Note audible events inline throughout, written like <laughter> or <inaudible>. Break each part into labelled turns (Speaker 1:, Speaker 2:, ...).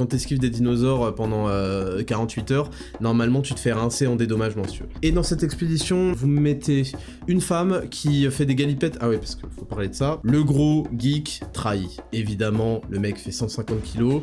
Speaker 1: quand t'esquives des dinosaures pendant 48 heures, normalement tu te fais rincer en dédommagement, si Et dans cette expédition, vous me mettez une femme qui fait des galipettes. Ah ouais, parce qu'il faut parler de ça. Le gros geek trahi. Évidemment, le mec fait 150 kilos.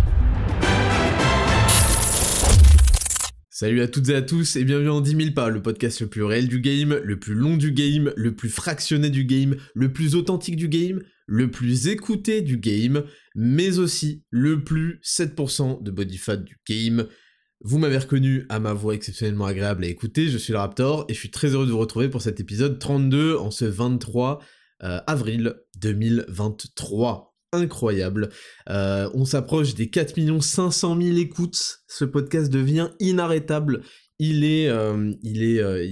Speaker 1: Salut à toutes et à tous et bienvenue en 10 000 pas, le podcast le plus réel du game, le plus long du game, le plus fractionné du game, le plus authentique du game, le plus écouté du game, mais aussi le plus 7% de body fat du game. Vous m'avez reconnu à ma voix exceptionnellement agréable à écouter, je suis le Raptor et je suis très heureux de vous retrouver pour cet épisode 32 en ce 23 euh, avril 2023 incroyable. Euh, on s'approche des 4 500 000 écoutes. Ce podcast devient inarrêtable. Il est, euh, euh,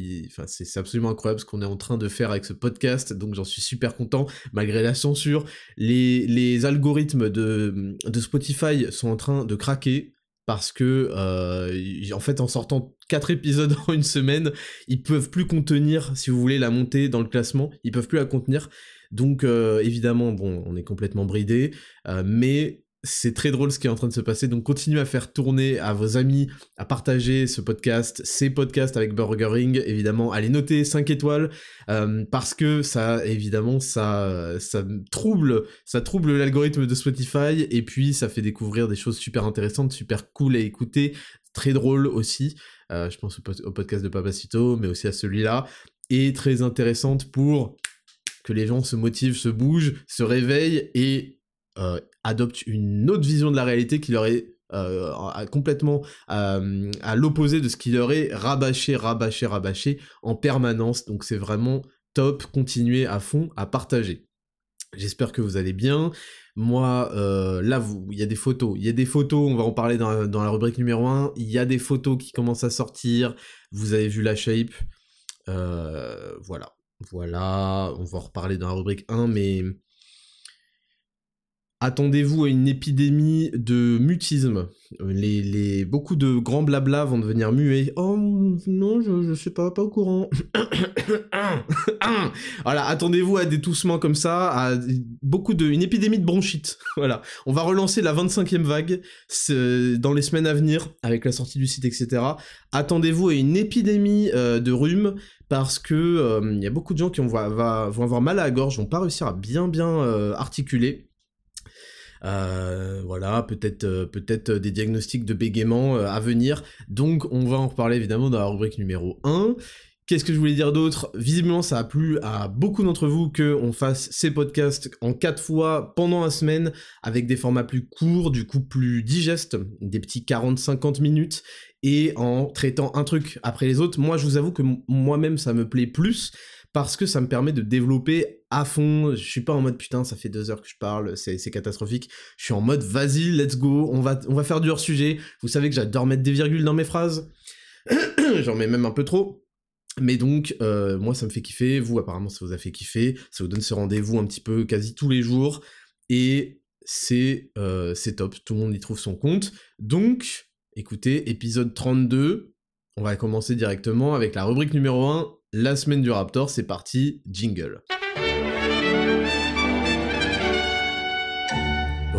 Speaker 1: c'est absolument incroyable ce qu'on est en train de faire avec ce podcast. Donc j'en suis super content malgré la censure. Les, algorithmes de Spotify sont en train de craquer parce que en fait en sortant 4 épisodes <laughs> en une semaine, ils peuvent plus contenir, si vous voulez, la montée dans le classement, ils peuvent plus la contenir. Donc euh, évidemment, bon, on est complètement bridé, euh, mais c'est très drôle ce qui est en train de se passer, donc continuez à faire tourner à vos amis, à partager ce podcast, ces podcasts avec Burgering, évidemment, allez noter 5 étoiles, euh, parce que ça, évidemment, ça, ça trouble, ça trouble l'algorithme de Spotify, et puis ça fait découvrir des choses super intéressantes, super cool à écouter, très drôle aussi, je pense au, podcast de Papacito, mais aussi à celui-là, et très intéressante pour que les gens se motivent, se bougent, se réveillent et euh, adoptent une autre vision de la réalité qui leur est euh, complètement euh, à l'opposé de ce qui leur est rabâché, rabâché, rabâché en permanence. Donc c'est vraiment top, continuez à fond à partager. J'espère que vous allez bien. Moi, là, il y a des photos. Il y a des photos, on va en parler dans, dans, la rubrique numéro 1. Il y a des photos qui commencent à sortir. Vous avez vu la shape. voilà. Voilà, on va en reparler dans la rubrique 1, mais attendez-vous à une épidémie de mutisme. Les, les, beaucoup de grands blabla vont devenir muets. Oh non, je, je sais pas, pas au courant. <coughs> voilà, attendez-vous à des toussements comme ça, à beaucoup de, une épidémie de bronchite. <laughs> voilà, on va relancer la 25e vague dans les semaines à venir avec la sortie du site, etc. Attendez-vous à une épidémie euh, de rhume parce que il euh, y a beaucoup de gens qui vont, avoir mal à la gorge, vont pas réussir à bien bien euh, articuler. Euh, voilà, peut-être peut-être des diagnostics de bégaiement à venir. Donc on va en reparler évidemment dans la rubrique numéro 1. Qu'est-ce que je voulais dire d'autre? Visiblement, ça a plu à beaucoup d'entre vous qu'on fasse ces podcasts en quatre fois pendant la semaine, avec des formats plus courts, du coup plus digestes, des petits 40-50 minutes, et en traitant un truc après les autres. Moi, je vous avoue que moi-même, ça me plaît plus, parce que ça me permet de développer à fond. Je suis pas en mode putain, ça fait deux heures que je parle, c'est catastrophique. Je suis en mode vas-y, let's go, on va, on va faire du hors-sujet. Vous savez que j'adore mettre des virgules dans mes phrases. <clears throat> J'en mets même un peu trop. Mais donc, euh, moi, ça me fait kiffer. Vous, apparemment, ça vous a fait kiffer. Ça vous donne ce rendez-vous un petit peu quasi tous les jours. Et c'est euh, top. Tout le monde y trouve son compte. Donc, écoutez, épisode 32. On va commencer directement avec la rubrique numéro 1, la semaine du Raptor. C'est parti, jingle.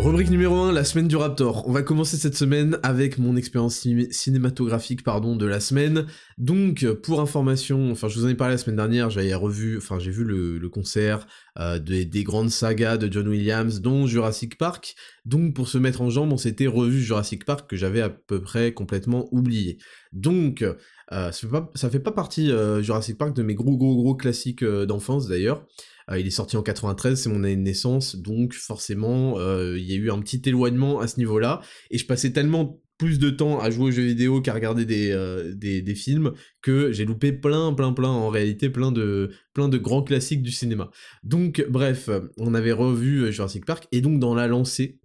Speaker 1: Rubrique numéro 1, la semaine du Raptor. On va commencer cette semaine avec mon expérience cinématographique pardon, de la semaine. Donc, pour information, enfin je vous en ai parlé la semaine dernière, j'avais revu, enfin j'ai vu le, concert euh, des, grandes sagas de John Williams, dont Jurassic Park. Donc pour se mettre en jambe, on s'était revu Jurassic Park que j'avais à peu près complètement oublié. Donc, euh, ça, fait pas, fait pas partie euh, Jurassic Park de mes gros gros gros classiques d'enfance d'ailleurs. Euh, il est sorti en 93, c'est mon année de naissance, donc forcément, euh, il y a eu un petit éloignement à ce niveau-là, et je passais tellement plus de temps à jouer aux jeux vidéo qu'à regarder des, euh, films, que j'ai loupé plein, plein, plein, en réalité, plein de, plein de grands classiques du cinéma. Donc, bref, on avait revu Jurassic Park, et donc dans la lancée,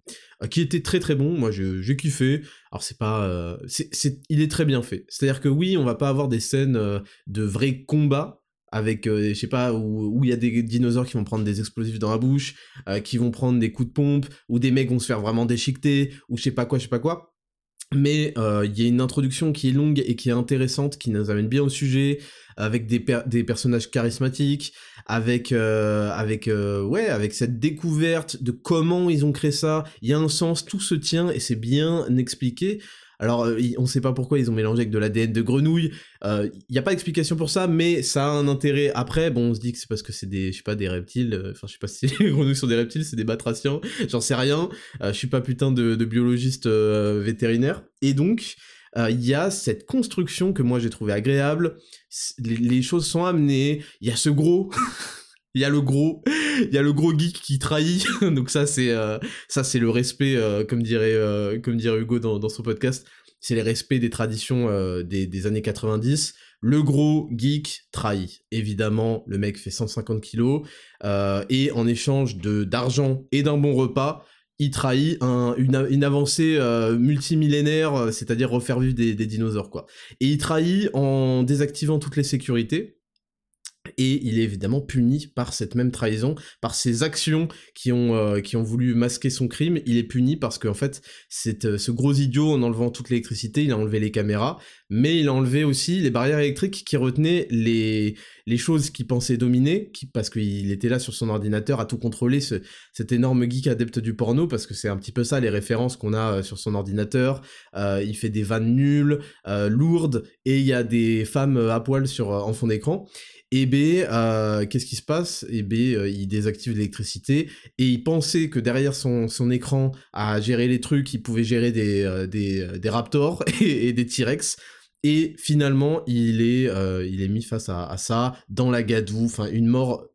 Speaker 1: qui était très très bon, moi j'ai kiffé, alors c'est pas... c'est, il est très bien fait, c'est-à-dire que oui, on va pas avoir des scènes de vrais combats, avec, je sais pas, où il y a des dinosaures qui vont prendre des explosifs dans la bouche, qui vont prendre des coups de pompe, ou des mecs vont se faire vraiment déchiqueter, ou je sais pas quoi, je sais pas quoi. Mais il y a une introduction qui est longue et qui est intéressante, qui nous amène bien au sujet, avec des, des personnages charismatiques, avec avec ouais, avec cette découverte de comment ils ont créé ça. Il y a un sens, tout se tient et c'est bien expliqué. Alors, euh, on ne sait pas pourquoi ils ont mélangé avec de l'ADN de grenouille. Il euh, n'y a pas d'explication pour ça, mais ça a un intérêt. Après, bon, on se dit que c'est parce que c'est des, je sais pas, des reptiles. Euh, enfin, je sais pas si <laughs> les grenouilles sont des reptiles, c'est des batraciens. J'en sais rien. je suis pas putain de, biologiste vétérinaire. Et donc, il y a cette construction que moi j'ai trouvé agréable. Les, choses sont amenées. Il y a ce gros. <laughs> Il y a le gros, il geek qui trahit. <laughs> Donc ça c'est euh, ça c'est le respect, euh, comme dirait euh, comme dirait Hugo dans, son podcast, c'est le respect des traditions des, années 90. Le gros geek trahit. Évidemment, le mec fait 150 kilos et en échange d'argent et d'un bon repas, il trahit un, une, une, avancée multimillénaire, c'est-à-dire refaire vivre des, dinosaures. Et il trahit en désactivant toutes les sécurités, et il est évidemment puni par cette même trahison, par ses actions qui ont, euh, qui ont voulu masquer son crime. Il est puni parce qu'en fait, c'est euh, ce gros idiot, en enlevant toute l'électricité, il a enlevé les caméras, mais il a enlevé aussi les barrières électriques qui retenaient les, les choses qu'il pensait dominer, parce qu'il était là sur son ordinateur à tout contrôler, ce, cet énorme geek adepte du porno, parce que c'est un petit peu ça les références qu'on a euh, sur son ordinateur. il fait des vannes nulles, lourdes, et il y a des femmes à poil sur, en fond d'écran. Et B, euh, qu'est-ce qui se passe? Et B, euh, il désactive l'électricité et il pensait que derrière son, écran à gérer les trucs, il pouvait gérer des, euh, raptors <laughs> et, des T-Rex. Et finalement, il est, mis face à, à ça, dans la gadoue, enfin une mort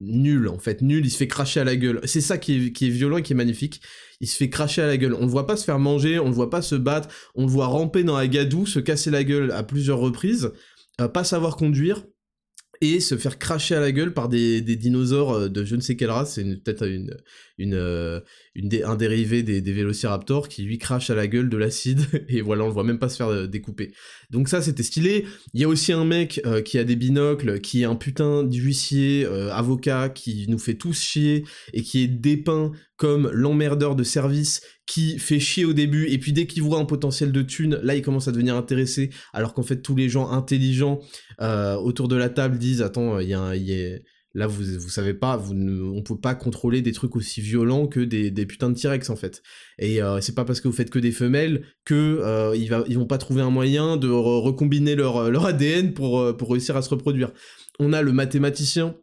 Speaker 1: nulle en fait, nulle, il se fait cracher à la gueule. C'est ça qui est, qui est violent et qui est magnifique. Il se fait cracher à la gueule. On le voit pas se faire manger, on le voit pas se battre, on le voit ramper dans la gadoue, se casser la gueule à plusieurs reprises, pas savoir conduire, et se faire cracher à la gueule par des, dinosaures euh, de je ne sais quelle race, c'est peut-être une, une, euh, un dérivé des, des, vélociraptors qui lui crache à la gueule de l'acide, <laughs> et voilà, on le voit même pas se faire euh, découper. Donc ça, c'était stylé. Il y a aussi un mec qui a des binocles, qui est un putain d'huissier, avocat, qui nous fait tous chier, et qui est dépeint comme l'emmerdeur de service qui fait chier au début, et puis dès qu'il voit un potentiel de thune, là il commence à devenir intéressé, alors qu'en fait tous les gens intelligents euh, autour de la table disent attends, il y a, y a... là vous, vous savez pas, vous ne... on peut pas contrôler des trucs aussi violents que des, des putains de T-Rex en fait. Et euh, c'est pas parce que vous faites que des femelles que euh, ils, vont pas trouver un moyen de recombiner leur, leur ADN pour, pour réussir à se reproduire. On a le mathématicien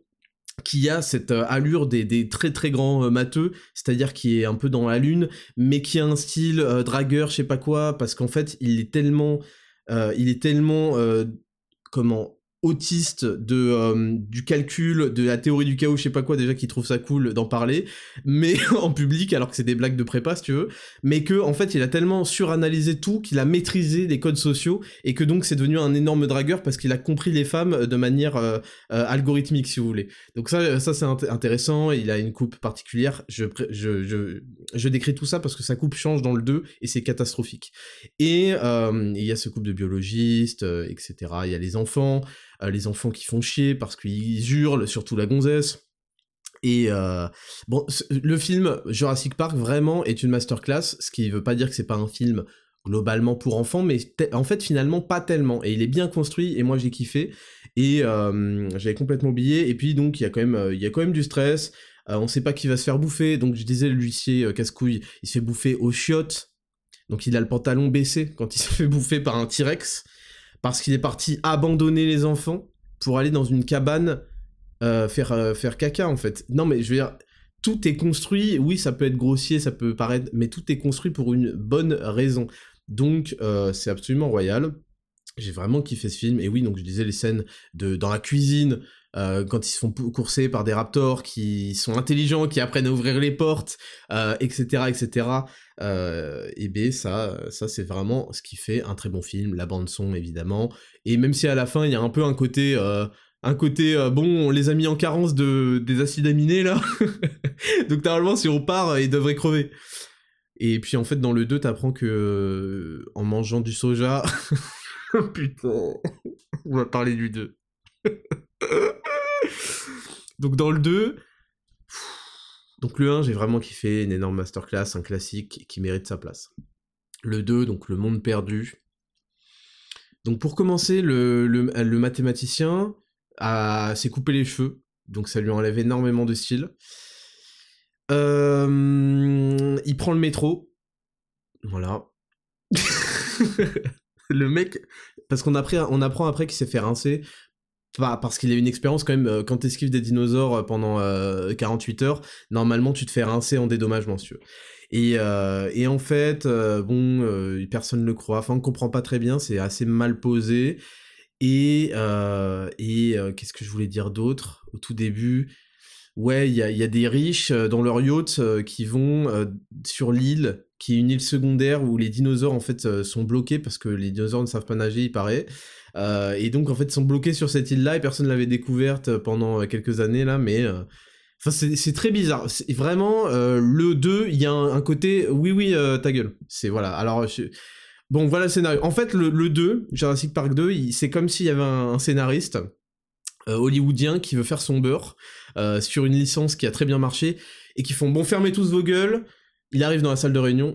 Speaker 1: qui a cette euh, allure des, très très grands euh, matheux, c'est-à-dire qui est un peu dans la lune, mais qui a un style euh, dragueur, je sais pas quoi, parce qu'en fait, il est tellement, il est tellement, comment, autiste de euh, du calcul, de la théorie du chaos, je sais pas quoi déjà qui trouve ça cool d'en parler, mais <laughs> en public alors que c'est des blagues de prépa si tu veux, mais que en fait il a tellement suranalysé tout qu'il a maîtrisé les codes sociaux et que donc c'est devenu un énorme dragueur parce qu'il a compris les femmes de manière euh, euh, algorithmique si vous voulez. Donc ça ça c'est intéressant, il a une coupe particulière, je, je, je, je décris tout ça parce que sa coupe change dans le 2 et c'est catastrophique. Et il y a ce couple de biologistes, etc. Il y a les enfants, euh, les enfants qui font chier parce qu'ils hurlent, surtout la gonzesse. Et euh, bon, le film Jurassic Park vraiment est une masterclass, ce qui veut pas dire que c'est pas un film globalement pour enfants, mais en fait finalement pas tellement. Et il est bien construit et moi j'ai kiffé et euh, j'avais complètement oublié. Et puis donc il y a quand même y a quand même du stress. on sait pas qui va se faire bouffer, donc je disais l'huissier casse-couille, il se fait bouffer aux chiottes. Donc il a le pantalon baissé quand il se fait bouffer par un T-Rex parce qu'il est parti abandonner les enfants pour aller dans une cabane euh, faire, euh, faire caca en fait. Non mais je veux dire, tout est construit, oui ça peut être grossier, ça peut paraître, mais tout est construit pour une bonne raison. Donc euh, c'est absolument royal. J'ai vraiment kiffé ce film, et oui, donc je disais les scènes de dans la cuisine, quand ils se font courser par des raptors qui sont intelligents, qui apprennent à ouvrir les portes, etc., etc. Euh, et B, ça, ça c'est vraiment ce qui fait un très bon film, la bande son évidemment. Et même si à la fin il y a un peu un côté, euh, un côté euh, bon, on les a mis en carence de des acides aminés là, <laughs> donc normalement si on part, ils devraient crever. Et puis en fait dans le 2 t'apprends que en mangeant du soja, <laughs> putain, on va parler du 2. <laughs> donc dans le 2, donc le 1, j'ai vraiment kiffé, une énorme masterclass, un classique qui mérite sa place. Le 2, donc le monde perdu. Donc pour commencer, le, le, mathématicien s'est coupé les cheveux, donc ça lui enlève énormément de style. Euh, il prend le métro. Voilà. <laughs> le mec, parce qu'on on apprend après qu'il s'est fait rincer parce qu'il a une expérience quand même, euh, quand t'esquives des dinosaures euh, pendant 48 euh, heures, normalement tu te fais rincer en dédommagement, si tu veux. Et, et en fait, bon, personne ne le croit, enfin on comprend pas très bien, c'est assez mal posé. Et, et qu'est-ce que je voulais dire d'autre? Au tout début Ouais, il y a, y a, des riches dans leur yacht qui vont sur l'île, qui est une île secondaire où les dinosaures en fait sont bloqués parce que les dinosaures ne savent pas nager, il paraît. Euh, et donc en fait ils sont bloqués sur cette île-là et personne ne l'avait découverte pendant quelques années là, mais euh, enfin c'est très bizarre. Vraiment le 2, il y a un, côté oui oui ta gueule. C'est voilà. Alors bon voilà le scénario. En fait le, le 2, Jurassic Park 2, c'est comme s'il y avait un, scénariste hollywoodien qui veut faire son beurre sur une licence qui a très bien marché et qui font bon fermez tous vos gueules. Il arrive dans la salle de réunion.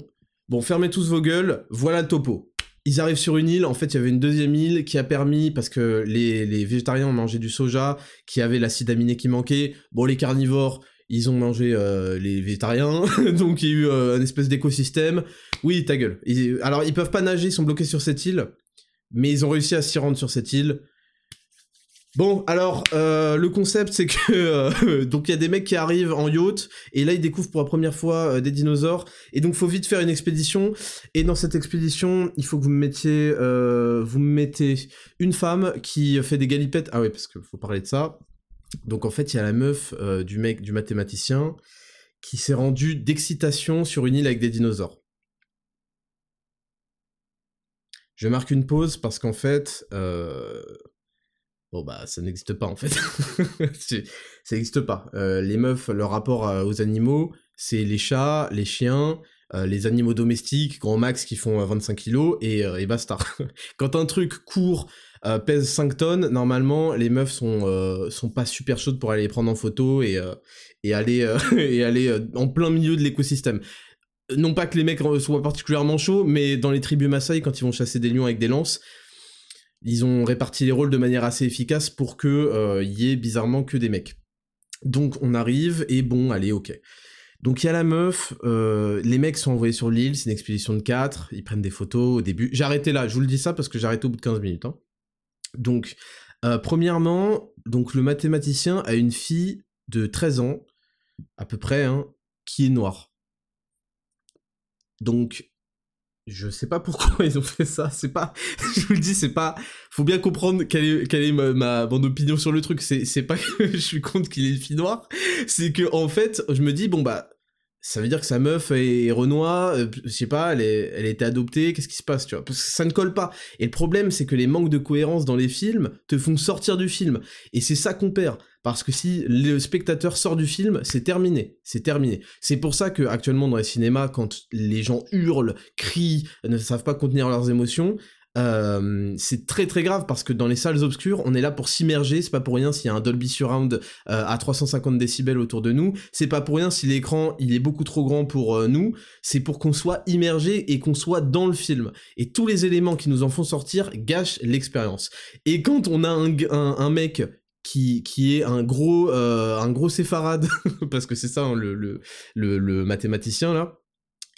Speaker 1: Bon fermez tous vos gueules. Voilà le topo ils arrivent sur une île, en fait il y avait une deuxième île qui a permis, parce que les, végétariens ont mangé du soja, qui avait l'acide aminé qui manquait, bon les carnivores, ils ont mangé euh, les végétariens, <laughs> donc il y a eu euh, un espèce d'écosystème. Oui, ta gueule. alors ils peuvent pas nager, ils sont bloqués sur cette île, mais ils ont réussi à s'y rendre sur cette île. Bon, alors, euh, le concept, c'est que... Euh, <laughs> donc, il y a des mecs qui arrivent en yacht, et là, ils découvrent pour la première fois euh, des dinosaures, et donc, faut vite faire une expédition, et dans cette expédition, il faut que vous me mettiez... vous mettez une femme qui fait des galipettes... Ah oui, parce qu'il faut parler de ça. Donc, en fait, il y a la meuf du mec, du mathématicien, qui s'est rendue d'excitation sur une île avec des dinosaures. Je marque une pause parce qu'en fait... Bon bah ça n'existe pas en fait. <laughs> ça n'existe pas. Euh, les meufs, leur rapport aux animaux, c'est les chats, les chiens, euh, les animaux domestiques, grand max qui font 25 kilos et, et basta. <laughs> Quand un truc court, euh, pèse 5 tonnes, normalement les meufs sont, sont pas super chaudes pour aller les prendre en photo et, et aller, <laughs> et aller en plein milieu de l'écosystème. Non pas que les mecs soient particulièrement chauds, mais dans les tribus Maasai, quand ils vont chasser des lions avec des lances, ils ont réparti les rôles de manière assez efficace pour que euh, y ait bizarrement que des mecs. Donc on arrive et bon, allez, ok. Donc il y a la meuf, euh, les mecs sont envoyés sur l'île, c'est une expédition de 4, ils prennent des photos au début. J'ai arrêté là, je vous le dis ça parce que j'ai au bout de 15 minutes. Hein. Donc, euh, premièrement, donc le mathématicien a une fille de 13 ans, à peu près, hein, qui est noire. Donc, je sais pas pourquoi <laughs> ils ont fait ça, c'est pas, <laughs> je vous le dis, c'est pas, faut bien comprendre quelle est, ma, ma, mon opinion sur le truc, c'est, c'est pas <laughs> que je suis contre qu'il ait une fille noire, c'est que, en fait, je me dis, bon bah, ça veut dire que sa meuf est Renoir, euh, je sais pas, elle, est, a été adoptée, qu'est-ce qui se passe, tu vois? Parce que ça ne colle pas. Et le problème, c'est que les manques de cohérence dans les films te font sortir du film. Et c'est ça qu'on perd. Parce que si le spectateur sort du film, c'est terminé. C'est terminé. C'est pour ça que actuellement dans les cinémas, quand les gens hurlent, crient, ne savent pas contenir leurs émotions, euh, c'est très très grave parce que dans les salles obscures, on est là pour s'immerger. C'est pas pour rien s'il y a un Dolby Surround euh, à 350 décibels autour de nous. C'est pas pour rien si l'écran il est beaucoup trop grand pour euh, nous. C'est pour qu'on soit immergé et qu'on soit dans le film. Et tous les éléments qui nous en font sortir gâchent l'expérience. Et quand on a un, mec qui, qui, est un gros, un gros séfarade, <laughs> parce que c'est ça hein, le, le, le, mathématicien là,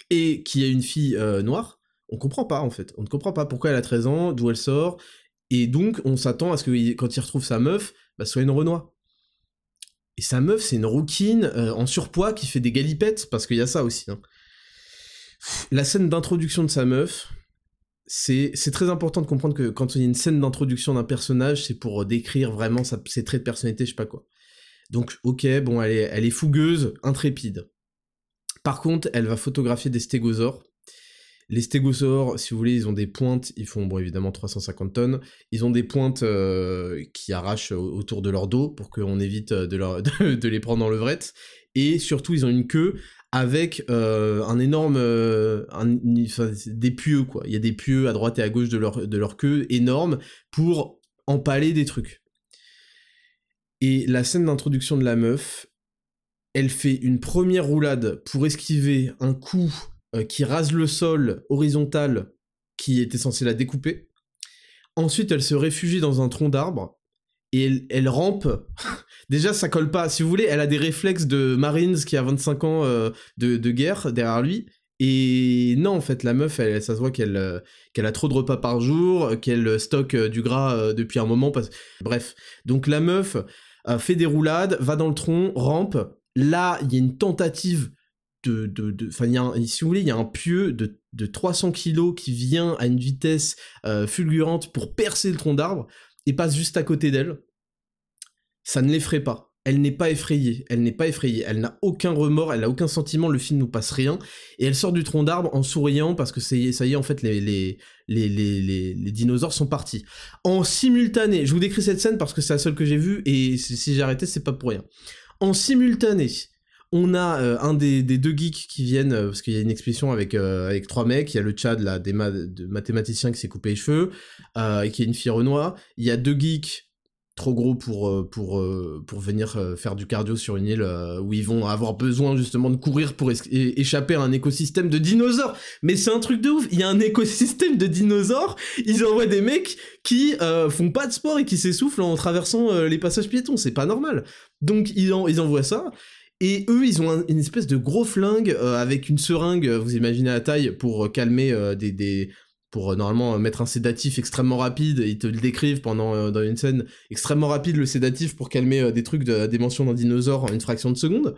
Speaker 1: et qui a une fille noire, on comprend pas en fait. On ne comprend pas pourquoi elle a 13 ans, d'où elle sort. Et donc, on s'attend à ce que quand il retrouve sa meuf, bah, soit une Renoir. Et sa meuf, c'est une rouquine euh, en surpoids qui fait des galipettes, parce qu'il y a ça aussi. Hein. La scène d'introduction de sa meuf, c'est très important de comprendre que quand il y a une scène d'introduction d'un personnage, c'est pour décrire vraiment ses traits de personnalité, je sais pas quoi. Donc, ok, bon, elle est, elle est fougueuse, intrépide. Par contre, elle va photographier des stégosaures, les stégosaures, si vous voulez, ils ont des pointes, ils font bon évidemment 350 tonnes, ils ont des pointes euh, qui arrachent autour de leur dos pour qu'on évite euh, de, <laughs> les prendre en levrette, et surtout ils ont une queue avec euh, un énorme des pieux quoi. Il y a des pieux à droite et à gauche de leur, de leur queue énormes pour empaler des trucs. Et la scène d'introduction de la meuf, elle fait une première roulade pour esquiver un coup euh, qui rase le sol horizontal qui était censé la découper. Ensuite, elle se réfugie dans un tronc d'arbre et elle, rampe. <laughs> Déjà, ça colle pas. Si vous voulez, elle a des réflexes de Marines qui a 25 ans euh, de, guerre derrière lui. Et non, en fait, la meuf, elle, ça se voit qu'elle euh, qu'elle a trop de repas par jour, qu'elle stocke du gras depuis un moment. Bref. Donc la meuf fait des roulades, va dans le tronc, rampe, Là, il y a une tentative de... de, enfin, si vous voulez, il y a un pieu de, de 300 kilos qui vient à une vitesse euh, fulgurante pour percer le tronc d'arbre et passe juste à côté d'elle. Ça ne l'effraie pas. Elle n'est pas effrayée, elle n'est pas effrayée, elle n'a aucun remords, elle n'a aucun sentiment, le film nous passe rien, et elle sort du tronc d'arbre en souriant parce que ça y est, en fait, les, les, les, les, les dinosaures sont partis. En simultané, je vous décris cette scène parce que c'est la seule que j'ai vue, et si j'ai arrêté, c'est pas pour rien. En simultané, on a euh, un des, deux geeks qui viennent, euh, parce qu'il y a une expédition avec, euh, avec trois mecs, il y a le Tchad, là, des de mathématicien qui s'est coupé les cheveux, et qui est une fille renois, il y a deux geeks trop gros pour, pour, pour venir faire du cardio sur une île où ils vont avoir besoin justement de courir pour échapper à un écosystème de dinosaures. Mais c'est un truc de ouf, il y a un écosystème de dinosaures, ils envoient des mecs qui font pas de sport et qui s'essoufflent en traversant les passages piétons, c'est pas normal. Donc ils, ils envoient ça. Et eux, ils ont une espèce de gros flingue euh, avec une seringue, euh, vous imaginez la taille, pour euh, calmer des, pour normalement mettre un sédatif extrêmement rapide. Ils te le décrivent pendant dans une scène extrêmement rapide le sédatif pour calmer des trucs de la dimension d'un dinosaure en une fraction de seconde.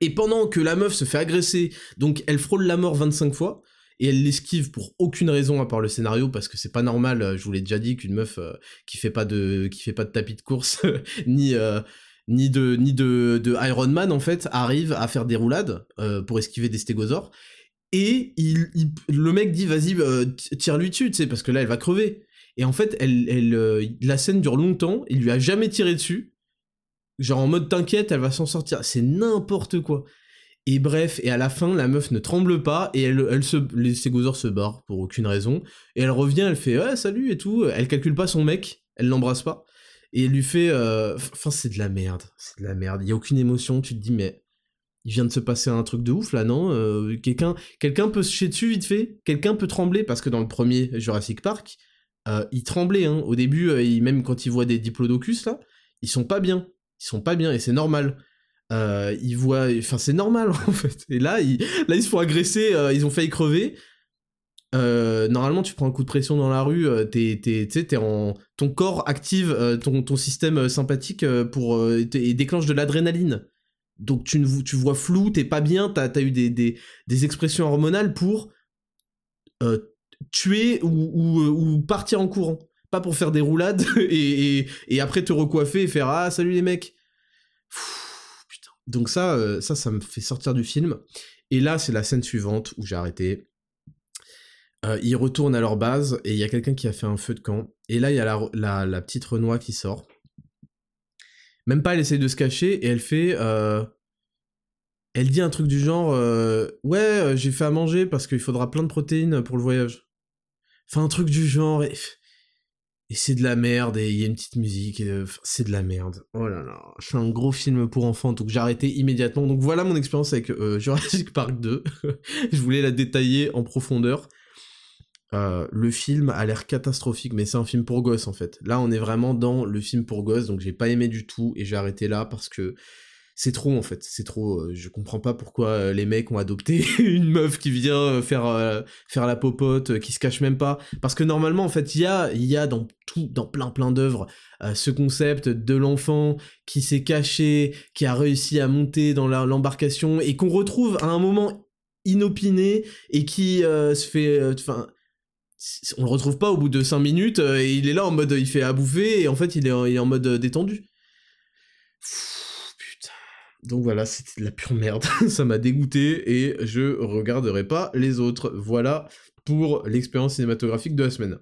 Speaker 1: Et pendant que la meuf se fait agresser, donc elle frôle la mort 25 fois, et elle l'esquive pour aucune raison à part le scénario parce que c'est pas normal je vous l'ai déjà dit qu'une meuf qui fait pas de qui fait pas de tapis de course <laughs> ni ni de ni de, de Iron Man en fait arrive à faire des roulades euh, pour esquiver des stégosaures. Et il, le mec dit vas-y euh, tire-lui dessus tu parce que là elle va crever. Et en fait elle, elle euh, la scène dure longtemps il lui a jamais tiré dessus. Genre en mode t'inquiète elle va s'en sortir. C'est n'importe quoi. Et bref et à la fin la meuf ne tremble pas et elle, elle se les stégosaures se barrent pour aucune raison. Et elle revient elle fait salut et tout. Elle calcule pas son mec elle l'embrasse pas et lui fait euh, enfin c'est de la merde c'est de la merde. Il y a aucune émotion tu te dis mais il vient de se passer un truc de ouf là non euh, quelqu'un peut se chier dessus vite fait quelqu'un peut trembler parce que dans le premier Jurassic Park euh, il tremblait hein. au début même quand il voit des diplodocus là ils sont pas bien ils sont pas bien et c'est normal. Ils voient enfin c'est normal <laughs> en fait. Et là ils là ils se font agresser ils ont failli crever euh, normalement, tu prends un coup de pression dans la rue, euh, t'es, t'es, en, ton corps active euh, ton, ton, système sympathique pour et déclenche de l'adrénaline. Donc tu, tu vois flou, t'es pas bien, t'as, as eu des, des, des, expressions hormonales pour tuer ou, ou, partir en courant. Pas pour faire des roulades <laughs> et, et, après te recoiffer et faire Ah, salut les mecs. Donc ça, ça, ça me fait sortir du film. Et là, c'est la scène suivante où j'ai arrêté euh, ils retournent à leur base et il y a quelqu'un qui a fait un feu de camp. Et là, il y a la, petite Renoir qui sort. Même pas, elle essaye de se cacher et elle fait. Euh, elle dit un truc du genre euh, Ouais, j'ai fait à manger parce qu'il faudra plein de protéines pour le voyage. Enfin, un truc du genre. Et, et c'est de la merde et il y a une petite musique. C'est de la merde. Oh là là. C'est un gros film pour enfants donc j'ai arrêté immédiatement. Donc voilà mon expérience avec Jurassic Park 2. <laughs> Je voulais la détailler en profondeur. Euh, le film a l'air catastrophique, mais c'est un film pour gosses en fait. Là, on est vraiment dans le film pour gosses, donc j'ai pas aimé du tout et j'ai arrêté là parce que c'est trop en fait, c'est trop. Euh, je comprends pas pourquoi euh, les mecs ont adopté <laughs> une meuf qui vient faire faire la popote, qui se cache même pas. Parce que normalement, en fait, il y a y a dans tout, dans plein plein d'œuvres, ce concept de l'enfant qui s'est caché, qui a réussi à monter dans l'embarcation et qu'on retrouve à un moment inopiné et qui se fait, enfin on le retrouve pas au bout de 5 minutes euh, et il est là en mode il fait à bouffer et en fait il est en, mode euh, détendu. putain. Donc voilà, c'était de la pure merde. <laughs> Ça m'a dégoûté et je regarderai pas les autres. Voilà pour l'expérience cinématographique de la semaine.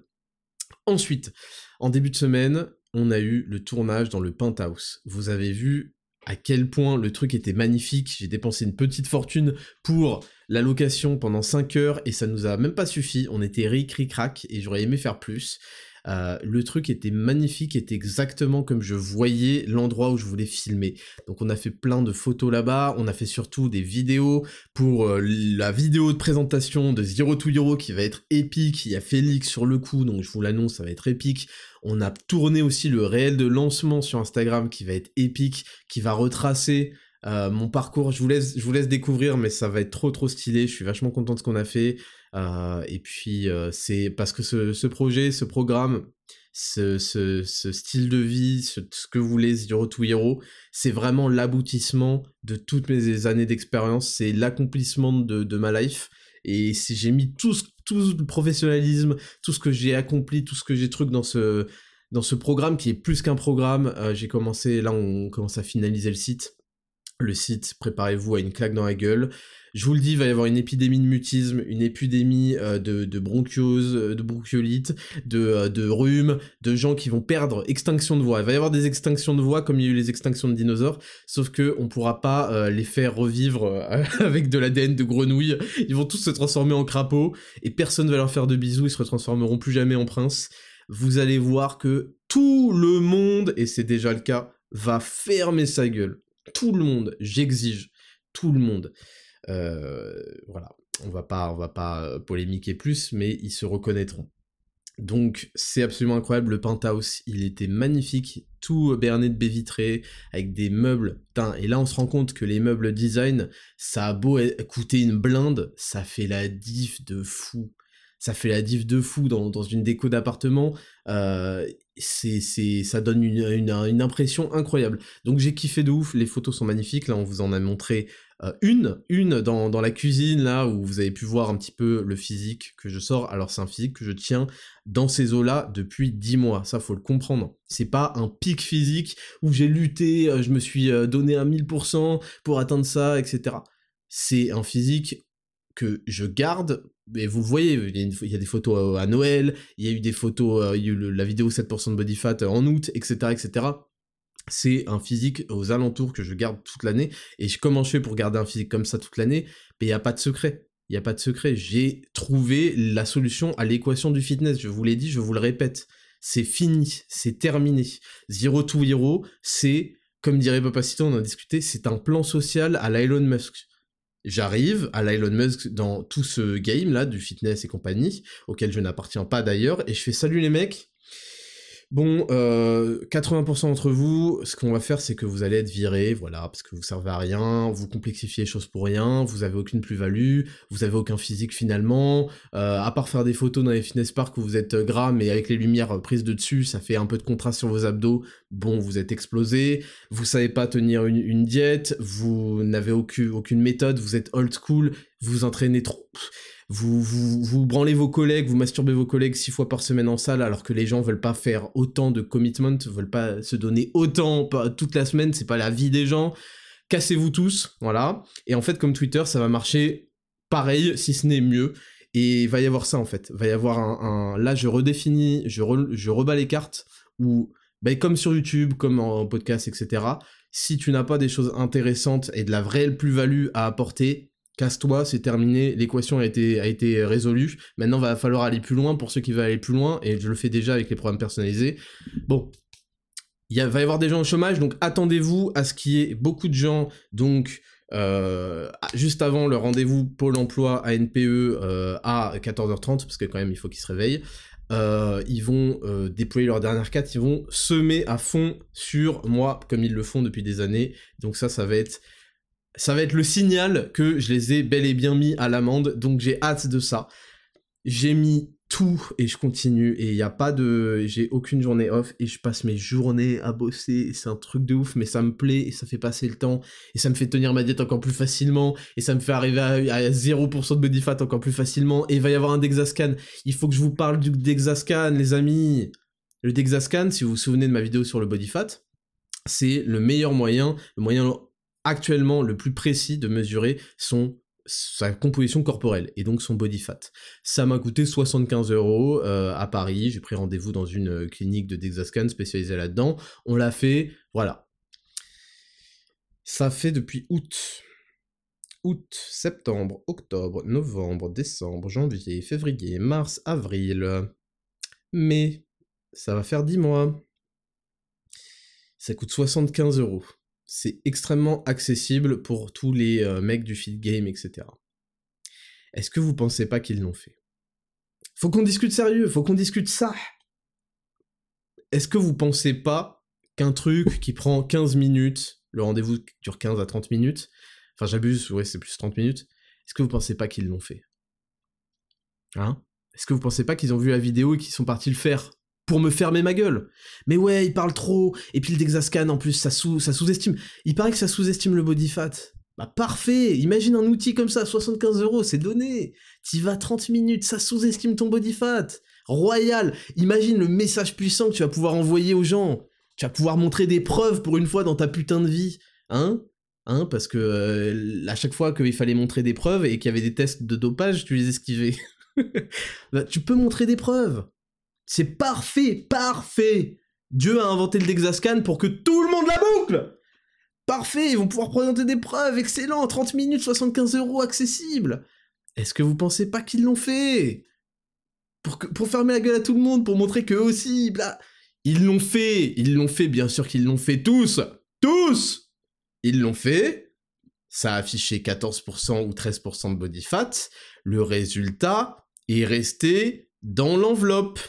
Speaker 1: Ensuite, en début de semaine, on a eu le tournage dans le Penthouse. Vous avez vu à quel point le truc était magnifique. J'ai dépensé une petite fortune pour la location pendant 5 heures et ça nous a même pas suffi. On était ric, ric, rac et j'aurais aimé faire plus. Euh, le truc était magnifique, était exactement comme je voyais l'endroit où je voulais filmer. Donc on a fait plein de photos là-bas, on a fait surtout des vidéos pour euh, la vidéo de présentation de Zero to Hero qui va être épique, il y a Félix sur le coup, donc je vous l'annonce, ça va être épique. On a tourné aussi le réel de lancement sur Instagram qui va être épique, qui va retracer euh, mon parcours, je vous laisse, découvrir, mais ça va être trop trop stylé. Je suis vachement content de ce qu'on a fait. Euh, et puis euh, c'est parce que ce, projet, ce programme, ce, style de vie, ce, que vous voulez, Zero to Hero, c'est vraiment l'aboutissement de toutes mes années d'expérience. C'est l'accomplissement de, ma life. Et j'ai mis tout, tout le professionnalisme, tout ce que j'ai accompli, tout ce que j'ai truc dans ce dans ce programme qui est plus qu'un programme, j'ai commencé, là on commence à finaliser le site, le site, préparez-vous à une claque dans la gueule. Je vous le dis, il va y avoir une épidémie de mutisme, une épidémie euh, de, bronchiose, euh, de bronchiolite, de, euh, de rhume, de gens qui vont perdre extinction de voix. Il va y avoir des extinctions de voix comme il y a eu les extinctions de dinosaures, sauf que on pourra pas les faire revivre <laughs> avec de l'ADN de grenouille. Ils vont tous se transformer en crapauds et personne va leur faire de bisous, ils se transformeront plus jamais en princes. Vous allez voir que tout le monde, et c'est déjà le cas, va fermer sa gueule tout le monde, j'exige, tout le monde. Euh, voilà, on va pas, on va pas euh, polémiquer plus, mais ils se reconnaîtront. Donc c'est absolument incroyable, le penthouse, il était magnifique, tout berné de baies vitrées, avec des meubles, et là on se rend compte que les meubles design, ça a beau coûter une blinde, ça fait la diff de fou ça fait la diff de fou dans, une déco d'appartement. Euh, c'est, ça donne une, impression incroyable. Donc j'ai kiffé de ouf, les photos sont magnifiques. Là, on vous en a montré euh, une, une dans, la cuisine, là, où vous avez pu voir un petit peu le physique que je sors. Alors c'est un physique que je tiens dans ces eaux-là depuis 10 mois. Ça, faut le comprendre. C'est pas un pic physique où j'ai lutté, euh, je me suis donné un 1000% pour atteindre ça, etc. C'est un physique que je garde mais vous voyez, il y, a des photos euh, à Noël, il y a eu des photos, euh, il y a eu la vidéo 7% de body fat euh, en août, etc., etc. C'est un physique aux alentours que je garde toute l'année. Et comment je fais pour garder un physique comme ça toute l'année? Mais il n'y a pas de secret. Il n'y a pas de secret. J'ai trouvé la solution à l'équation du fitness. Je vous l'ai dit, je vous le répète. C'est fini, c'est terminé. Zero to hero, c'est, comme dirait Papacito, on en a discuté, c'est un plan social à la Elon Musk j'arrive à l'Elon Musk dans tout ce game là du fitness et compagnie, auquel je n'appartiens pas d'ailleurs, et je fais salut les mecs, Bon, 80% euh, d'entre vous, ce qu'on va faire, c'est que vous allez être viré, voilà, parce que vous servez à rien, vous complexifiez les choses pour rien, vous avez aucune plus-value, vous avez aucun physique finalement, euh, à part faire des photos dans les fitness parks où vous êtes gras, mais avec les lumières prises de dessus, ça fait un peu de contraste sur vos abdos, bon, vous êtes explosé, vous savez pas tenir une, diète, vous n'avez aucune méthode, vous êtes old school, vous entraînez trop vous, vous, branlez vos collègues, vous masturbez vos collègues six fois par semaine en salle, alors que les gens veulent pas faire autant de commitment, veulent pas se donner autant toute la semaine, c'est pas la vie des gens. Cassez-vous tous, voilà. Et en fait, comme Twitter, ça va marcher pareil, si ce n'est mieux. Et il va y avoir ça en fait. Va y avoir un, Là, je redéfinis, je, je rebats les cartes, où, ben, comme sur YouTube, comme en podcast, etc., si tu n'as pas des choses intéressantes et de la vraie plus-value à apporter, casse-toi, c'est terminé, l'équation a été, été résolue. Maintenant, va falloir aller plus loin pour ceux qui veulent aller plus loin, et je le fais déjà avec les programmes personnalisés. Bon, il va y avoir des gens au chômage, donc attendez-vous à ce qu'il y ait beaucoup de gens, donc euh, juste avant le rendez-vous Pôle emploi ANPE euh, à 14h30, parce que quand même il faut qu'ils se réveillent. Euh, ils vont déployer leur dernière carte, ils vont semer à fond sur moi, comme ils le font depuis des années. Donc ça, ça va être ça va être le signal que je les ai bel et bien mis à l'amende, donc j'ai hâte de ça. J'ai mis tout et je continue et il n'y a pas de j'ai aucune journée off et je passe mes journées à bosser c'est un truc de ouf mais ça me plaît et ça fait passer le temps et ça me fait tenir ma diète encore plus facilement et ça me fait arriver à, 0% de body fat encore plus facilement et il va y avoir un Dexascan il faut que je vous parle du Dexascan les amis le Dexascan si vous vous souvenez de ma vidéo sur le body fat c'est le meilleur moyen le moyen actuellement le plus précis de mesurer son sa composition corporelle et donc son body fat. Ça m'a coûté 75 euros euh, à Paris. J'ai pris rendez-vous dans une euh, clinique de Dexascan spécialisée là-dedans. On l'a fait, voilà. Ça fait depuis août. Août, septembre, octobre, novembre, décembre, janvier, février, mars, avril, mai, ça va faire 10 mois. Ça coûte 75 euros. C'est extrêmement accessible pour tous les euh, mecs du feed game, etc. Est-ce que vous pensez pas qu'ils l'ont fait? Faut qu'on discute sérieux, faut qu'on discute ça. Est-ce que vous pensez pas qu'un truc qui prend 15 minutes, le rendez-vous dure 15 à 30 minutes, enfin j'abuse, ouais c'est plus 30 minutes, est-ce que vous pensez pas qu'ils l'ont fait? Hein? Est-ce que vous pensez pas qu'ils ont vu la vidéo et qu'ils sont partis le faire? Me fermer ma gueule. Mais ouais, il parle trop, et puis le Dexascan en plus, ça sous-estime. il paraît que ça sous-estime le body fat. Bah parfait, imagine un outil comme ça, 75 euros, c'est donné. T'y vas 30 minutes, ça sous-estime ton body fat. Royal, imagine le message puissant que tu vas pouvoir envoyer aux gens. Tu vas pouvoir montrer des preuves pour une fois dans ta putain de vie. Hein? Hein, parce que euh, à chaque fois qu'il fallait montrer des preuves et qu'il y avait des tests de dopage, tu les esquivais. <laughs> bah, tu peux montrer des preuves. C'est parfait, parfait. Dieu a inventé le Dexascan pour que tout le monde la boucle. Parfait, ils vont pouvoir présenter des preuves, excellent, 30 minutes, 75 euros accessibles. Est-ce que vous pensez pas qu'ils l'ont fait? Pour, pour fermer la gueule à tout le monde, pour montrer qu'eux aussi, bla. Ils l'ont fait, ils l'ont fait, bien sûr qu'ils l'ont fait tous, tous Ils l'ont fait, ça a affiché 14% ou 13% de body fat, le résultat est resté dans l'enveloppe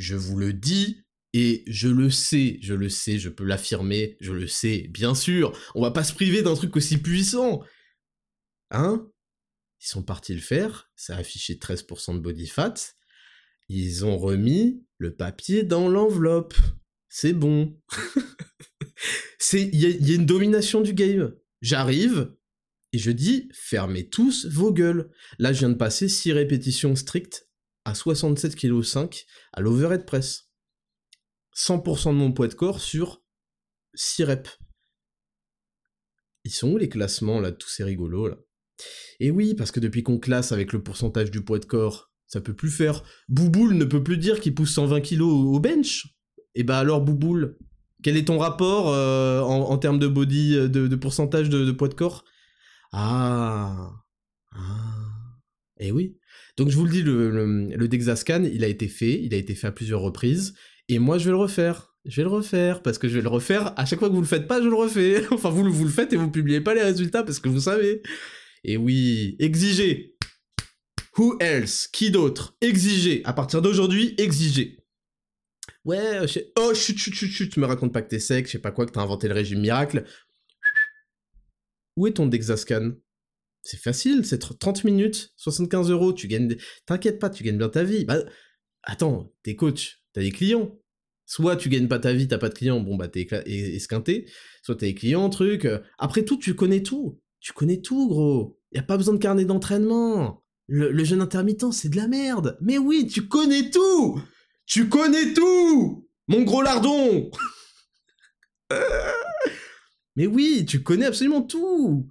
Speaker 1: je vous le dis, et je le sais, je le sais, je peux l'affirmer, je le sais, bien sûr, on va pas se priver d'un truc aussi puissant. Hein? Ils sont partis le faire, ça a affiché 13% de body fat, ils ont remis le papier dans l'enveloppe. C'est bon. <laughs> Il y, a une domination du game. J'arrive et je dis fermez tous vos gueules. Là, je viens de passer 6 répétitions strictes à 67,5 kg à l'overhead press. 100% de mon poids de corps sur 6 reps. Ils sont où les classements là, tous ces rigolos là? Et oui, parce que depuis qu'on classe avec le pourcentage du poids de corps, ça peut plus faire. Bouboule ne peut plus dire qu'il pousse 120 kg au bench. Et eh bah alors Bouboule, quel est ton rapport euh, en, termes de body, euh, de, pourcentage de, poids de corps? Ah Et eh oui, donc je vous le dis, le, Dexascan, il a été fait, il a été fait à plusieurs reprises, et moi je vais le refaire. Je vais le refaire, parce que je vais le refaire, à chaque fois que vous le faites pas, je le refais. <laughs> enfin, vous, le faites et vous publiez pas les résultats, parce que vous savez. Et oui, exiger. Who else? Qui d'autre? Exiger. À partir d'aujourd'hui, exiger. Ouais, je... oh, chut, chut, chut, chut, me raconte pas que t'es sec, je sais pas quoi, que t'as inventé le régime miracle. Où est ton Dexascan? C'est facile, c'est 30 minutes, 75 euros, tu gagnes... T'inquiète pas, tu gagnes bien ta vie. Bah, attends, t'es coach, t'as des clients. Soit tu gagnes pas ta vie, t'as pas de clients, bon bah t'es esquinté. Soit t'as des clients, truc. Euh, après tout, tu connais tout. Tu connais tout, gros. Y a pas besoin de carnet d'entraînement. Le, le jeûne intermittent, c'est de la merde. Mais oui, tu connais tout Tu connais tout Mon gros lardon <laughs> Mais oui, tu connais absolument tout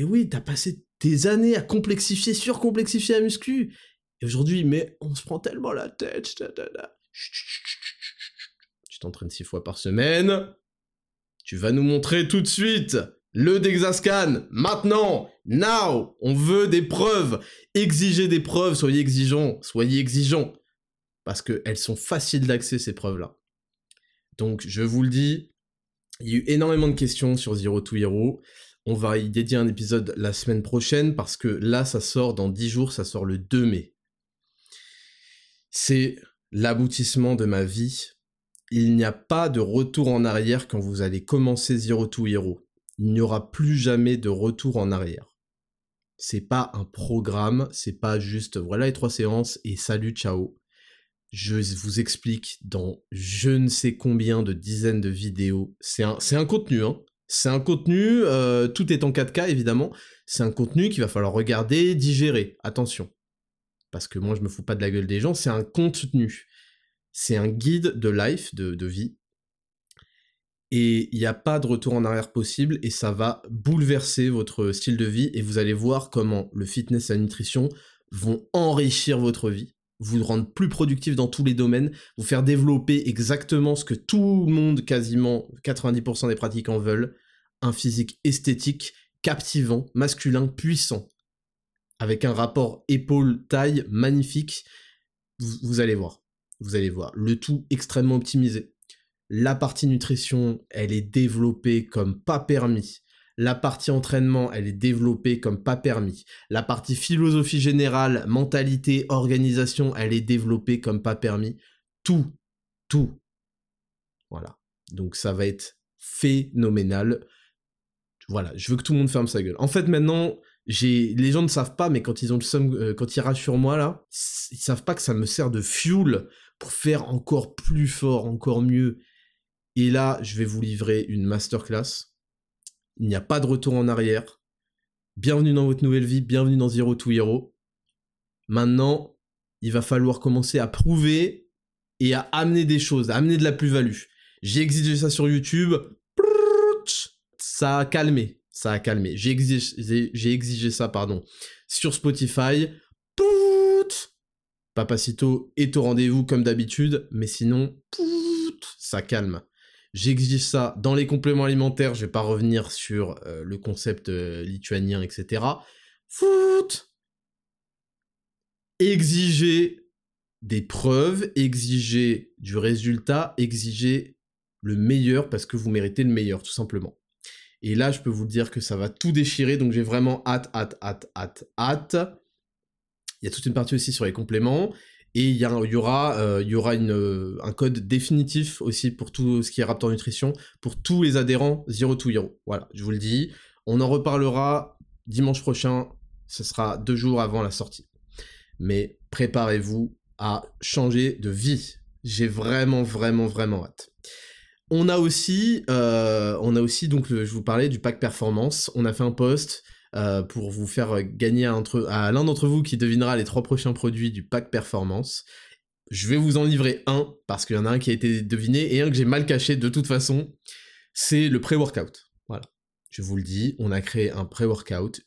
Speaker 1: et oui, t'as passé des années à complexifier, surcomplexifier la muscu. Et aujourd'hui, mais on se prend tellement la tête. Tu t'entraînes six fois par semaine. Tu vas nous montrer tout de suite le Dexascan. Maintenant, now, on veut des preuves. Exigez des preuves, soyez exigeants, soyez exigeants. Parce qu'elles sont faciles d'accès, ces preuves-là. Donc, je vous le dis, il y a eu énormément de questions sur Zero to Hero. On va y dédier un épisode la semaine prochaine parce que là, ça sort dans 10 jours, ça sort le 2 mai. C'est l'aboutissement de ma vie. Il n'y a pas de retour en arrière quand vous allez commencer Zero to Hero. Il n'y aura plus jamais de retour en arrière. C'est pas un programme, c'est pas juste voilà les trois séances et salut, ciao. Je vous explique dans je ne sais combien de dizaines de vidéos. C'est un, un contenu, hein. C'est un contenu, euh, tout est en 4K évidemment, c'est un contenu qu'il va falloir regarder, digérer, attention. Parce que moi je me fous pas de la gueule des gens, c'est un contenu. C'est un guide de life, de, vie. Et il n'y a pas de retour en arrière possible et ça va bouleverser votre style de vie et vous allez voir comment le fitness et la nutrition vont enrichir votre vie vous rendre plus productif dans tous les domaines, vous faire développer exactement ce que tout le monde, quasiment 90% des pratiquants veulent, un physique esthétique, captivant, masculin, puissant, avec un rapport épaule-taille magnifique. vous, allez voir. Vous allez voir. Le tout extrêmement optimisé. La partie nutrition, elle est développée comme pas permis. La partie entraînement, elle est développée comme pas permis. La partie philosophie générale, mentalité, organisation, elle est développée comme pas permis. Tout, tout. Voilà. Donc ça va être phénoménal. Voilà, je veux que tout le monde ferme sa gueule. En fait, maintenant, j'ai les gens ne savent pas, mais quand ils ont le euh, quand ils rachent sur moi là, ils savent pas que ça me sert de fuel pour faire encore plus fort, encore mieux. Et là, je vais vous livrer une masterclass. Il n'y a pas de retour en arrière. Bienvenue dans votre nouvelle vie, bienvenue dans Zero to Hero. Maintenant, il va falloir commencer à prouver et à amener des choses, à amener de la plus-value. J'ai exigé ça sur YouTube, ça a calmé, ça a calmé. J'ai exigé, ça, pardon, sur Spotify. Papacito est au rendez-vous comme d'habitude, mais sinon, ça calme. J'exige ça dans les compléments alimentaires, je vais pas revenir sur euh, le concept euh, lituanien, etc. Foot Exiger des preuves, exiger du résultat, exiger le meilleur parce que vous méritez le meilleur, tout simplement. Et là, je peux vous dire que ça va tout déchirer, donc j'ai vraiment hâte, hâte, hâte, hâte, hâte. Il y a toute une partie aussi sur les compléments. Et il y, aura, un code définitif aussi pour tout ce qui est Raptor Nutrition, pour tous les adhérents Zero to Hero. Voilà, je vous le dis. On en reparlera dimanche prochain. Ce sera deux jours avant la sortie. Mais préparez-vous à changer de vie. J'ai vraiment, vraiment, vraiment hâte. On a aussi, euh, on a aussi donc, je vous parlais du pack performance. On a fait un post euh, pour vous faire gagner à, l'un d'entre vous qui devinera les trois prochains produits du pack performance. Je vais vous en livrer un parce qu'il y en a un qui a été deviné et un que j'ai mal caché de toute façon. C'est le pré-workout. Voilà. Je vous le dis, on a créé un pré-workout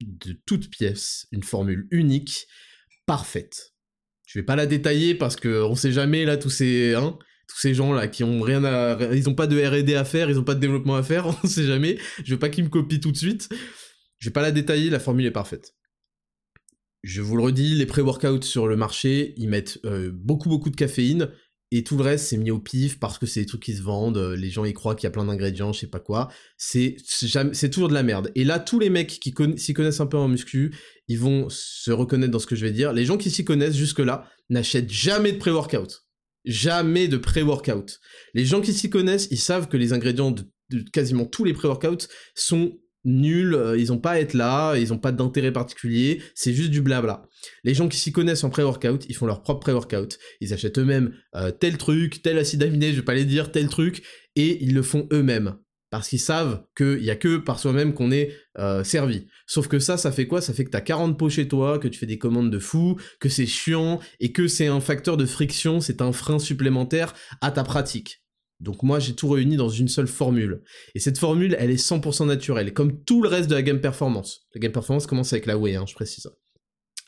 Speaker 1: de toutes pièces, une formule unique, parfaite. Je vais pas la détailler parce que on sait jamais là tous ces hein, ces gens là qui ont rien à ils ont pas de R&D à faire, ils ont pas de développement à faire, <laughs> on sait jamais. Je veux pas qu'ils me copient tout de suite. Je vais pas la détailler, la formule est parfaite. Je vous le redis, les pré-workouts sur le marché, ils mettent euh, beaucoup beaucoup de caféine, et tout le reste c'est mis au pif parce que c'est des trucs qui se vendent, euh, les gens y croient qu'il y a plein d'ingrédients, je sais pas quoi. C'est toujours de la merde. Et là, tous les mecs qui s'y connaissent un peu en muscu, ils vont se reconnaître dans ce que je vais dire. Les gens qui s'y connaissent jusque-là n'achètent jamais de pré-workout. Jamais de pré-workout. Les gens qui s'y connaissent, ils savent que les ingrédients de, de quasiment tous les pré-workouts sont nuls, euh, ils ont pas à être là, ils ont pas d'intérêt particulier, c'est juste du blabla. Les gens qui s'y connaissent en pré-workout, ils font leur propre pré-workout, ils achètent eux-mêmes euh, tel truc, tel acide aminé, je vais pas les dire, tel truc, et ils le font eux-mêmes. Parce qu'ils savent qu'il y a que par soi-même qu'on est euh, servi. Sauf que ça, ça fait quoi? Ça fait que t'as 40 pots chez toi, que tu fais des commandes de fou, que c'est chiant, et que c'est un facteur de friction, c'est un frein supplémentaire à ta pratique. Donc moi j'ai tout réuni dans une seule formule. Et cette formule, elle est 100% naturelle, comme tout le reste de la gamme performance. La gamme performance commence avec la whey, hein, je précise.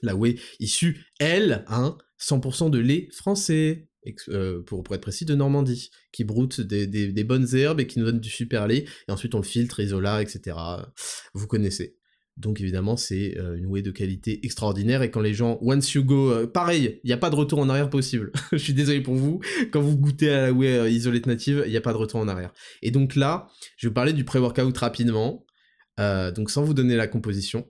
Speaker 1: La whey issue, elle, hein, 100% de lait français, euh, pour, être précis, de Normandie, qui broute des, des, bonnes herbes et qui nous donne du super lait, et ensuite on le filtre, isola, etc. Vous connaissez. Donc évidemment, c'est euh, une whey de qualité extraordinaire. Et quand les gens, once you go, euh, pareil, il n'y a pas de retour en arrière possible. <laughs> Je suis désolé pour vous. Quand vous goûtez à la whey euh, isolate native, il n'y a pas de retour en arrière. Et donc là, je vais parler du pré-workout rapidement. donc sans vous donner la composition.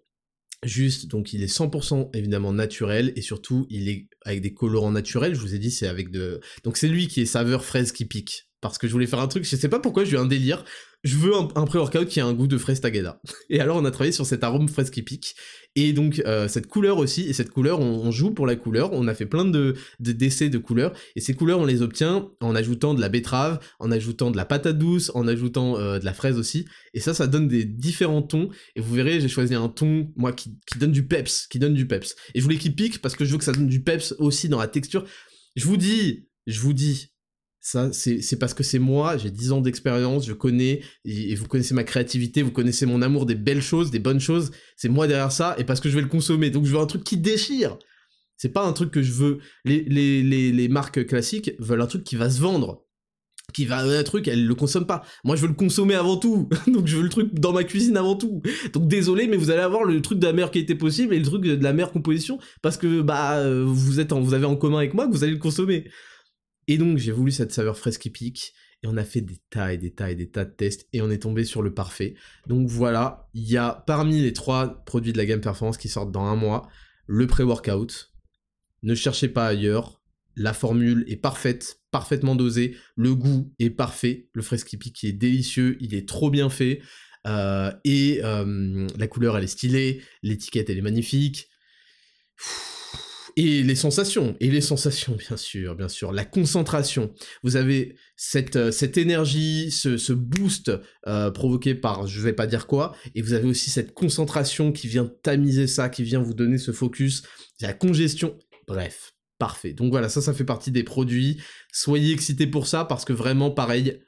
Speaker 1: Juste, donc il est 100% évidemment naturel et surtout il est avec des colorants naturels. Je vous ai dit, c'est avec de. Donc c'est lui qui est saveur fraise qui pique parce que je voulais faire un truc, je sais pas pourquoi j'ai eu un délire je veux un, pré-workout qui a un goût de fraise tagada. <laughs> Et alors on a travaillé sur cet arôme fraise qui pique. Et donc euh, cette couleur aussi, et cette couleur, on, joue pour la couleur, on a fait plein de, d'essais de couleurs, et ces couleurs on les obtient en ajoutant de la betterave, en ajoutant de la patate douce, en ajoutant euh, de la fraise aussi, et ça ça donne des différents tons, et vous verrez j'ai choisi un ton, moi, qui, qui donne du peps, qui donne du peps. Et je voulais qu'il pique parce que je veux que ça donne du peps aussi dans la texture. Je vous dis, je vous dis, ça, c'est parce que c'est moi, j'ai 10 ans d'expérience, je connais, et, vous connaissez ma créativité, vous connaissez mon amour des belles choses, des bonnes choses, c'est moi derrière ça, et parce que je vais le consommer. Donc je veux un truc qui déchire. C'est pas un truc que je veux. Les, les, les, les marques classiques veulent un truc qui va se vendre. qui va un truc, elle le consomme pas. Moi, je veux le consommer avant tout. <laughs> Donc, je veux le truc dans ma cuisine avant tout. Donc, désolé, mais vous allez avoir le truc de la meilleure qualité possible et le truc de la meilleure composition parce que, bah, vous êtes vous avez en commun avec moi que vous allez le consommer. Et donc, j'ai voulu cette saveur fresque épique. Et on a fait des tas et des tas et des tas de tests et on est tombé sur le parfait. Donc voilà, il y a parmi les trois produits de la gamme Performance qui sortent dans un mois, le pré-workout. Ne cherchez pas ailleurs. La formule est parfaite, parfaitement dosée. Le goût est parfait. Le fresque épique est délicieux. Il est trop bien fait. Euh, et euh, la couleur, elle est stylée. L'étiquette, elle est magnifique. Et les sensations, et les sensations, bien sûr, bien sûr. La concentration. Vous avez cette, euh, cette énergie, ce, boost provoqué par je vais pas dire quoi, et vous avez aussi cette concentration qui vient tamiser ça, qui vient vous donner ce focus. La congestion. Bref, Parfait. Donc voilà, ça, ça fait partie des produits. Soyez excités pour ça parce que vraiment, pareil,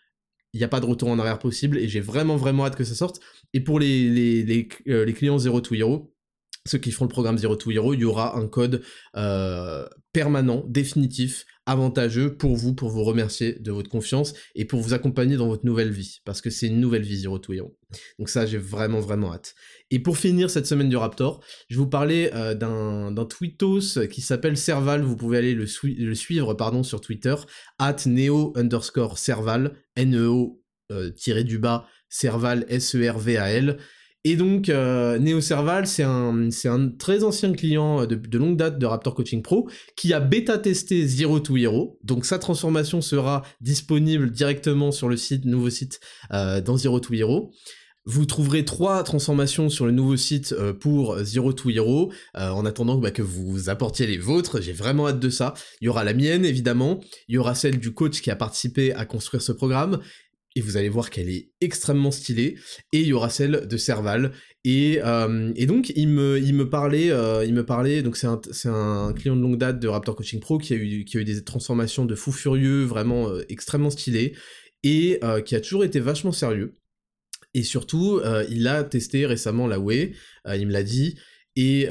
Speaker 1: il n'y a pas de retour en arrière possible et j'ai vraiment, vraiment hâte que ça sorte. Et pour les, les, les, euh, les clients Zero to Hero, ceux qui feront le programme Zero to Hero, il y aura un code euh, permanent, définitif, avantageux pour vous, pour vous remercier de votre confiance et pour vous accompagner dans votre nouvelle vie, parce que c'est une nouvelle vie Zero to Hero. Donc ça, j'ai vraiment, vraiment hâte. Et pour finir cette semaine du Raptor, je vous parler euh, d'un tweetos qui s'appelle Serval, vous pouvez aller le, suivre pardon, sur Twitter, at neo underscore serval, N-E-O euh, tiré du bas, serval, S-E-R-V-A-L, et donc, euh, Serval, c'est un, très ancien client de, longue date de Raptor Coaching Pro qui a bêta-testé Zero to Hero. Donc, sa transformation sera disponible directement sur le site, nouveau site, euh, dans Zero to Hero. Vous trouverez trois transformations sur le nouveau site euh, pour Zero to Hero, euh, en attendant bah, que vous apportiez les vôtres, j'ai vraiment hâte de ça. Il y aura la mienne, évidemment, il y aura celle du coach qui a participé à construire ce programme, vous allez voir qu'elle est extrêmement stylée, et il y aura celle de Serval, et, euh, et donc il me, il me parlait, euh, il me parlait, donc c'est un, un, client de longue date de Raptor Coaching Pro qui a eu, qui a eu des transformations de fou furieux, vraiment euh, extrêmement stylées, et qui a toujours été vachement sérieux, et surtout, il a testé récemment la Way, il me l'a dit, et,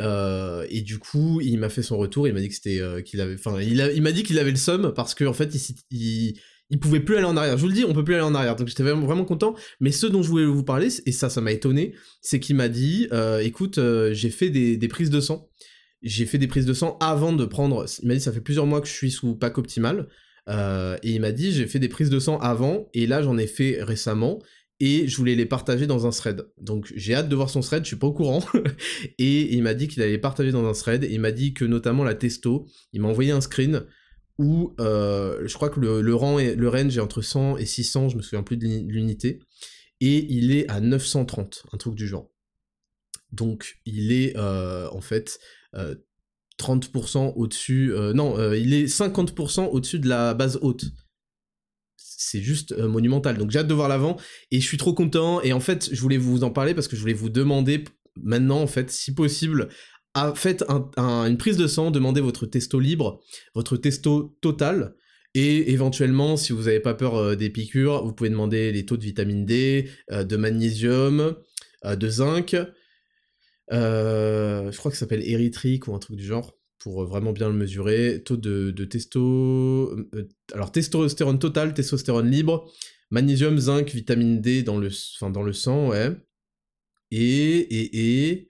Speaker 1: et, du coup, il m'a fait son retour. Il m'a dit que qu'il avait, il, il avait le seum parce qu'en en fait, il, il pouvait plus aller en arrière. Je vous le dis, on peut plus aller en arrière. Donc j'étais vraiment, content. Mais ce dont je voulais vous parler, et ça, ça m'a étonné, c'est qu'il m'a dit, euh, écoute, euh, j'ai fait des, prises de sang. J'ai fait des prises de sang avant de prendre. Il m'a dit, ça fait plusieurs mois que je suis sous pack optimal. Euh, et il m'a dit, j'ai fait des prises de sang avant, et là j'en ai fait récemment. Et je voulais les partager dans un thread. Donc j'ai hâte de voir son thread, je suis pas au courant. <laughs> et il m'a dit qu'il allait les partager dans un thread. Et il m'a dit que notamment la testo, il m'a envoyé un screen où euh, je crois que le, rang et, le range est entre 100 et 600, je me souviens plus de l'unité, et il est à 930, un truc du genre. Donc il est euh, en fait 30% euh, au-dessus, non, il est 50% au-dessus de la base haute. C'est juste monumental. Donc j'ai hâte de voir l'avant, et je suis trop content, et en fait je voulais vous en parler parce que je voulais vous demander maintenant en fait si possible faites une prise de sang, demandez votre testo libre, votre testo total, et éventuellement, si vous n'avez pas peur euh, des piqûres, vous pouvez demander les taux de vitamine D, euh, de magnésium, euh, de zinc, je crois que ça s'appelle érythrique ou un truc du genre, pour vraiment bien le mesurer, taux de, testo... alors testostérone total, testostérone libre, magnésium, zinc, vitamine D dans le, sang, ouais. Et, et,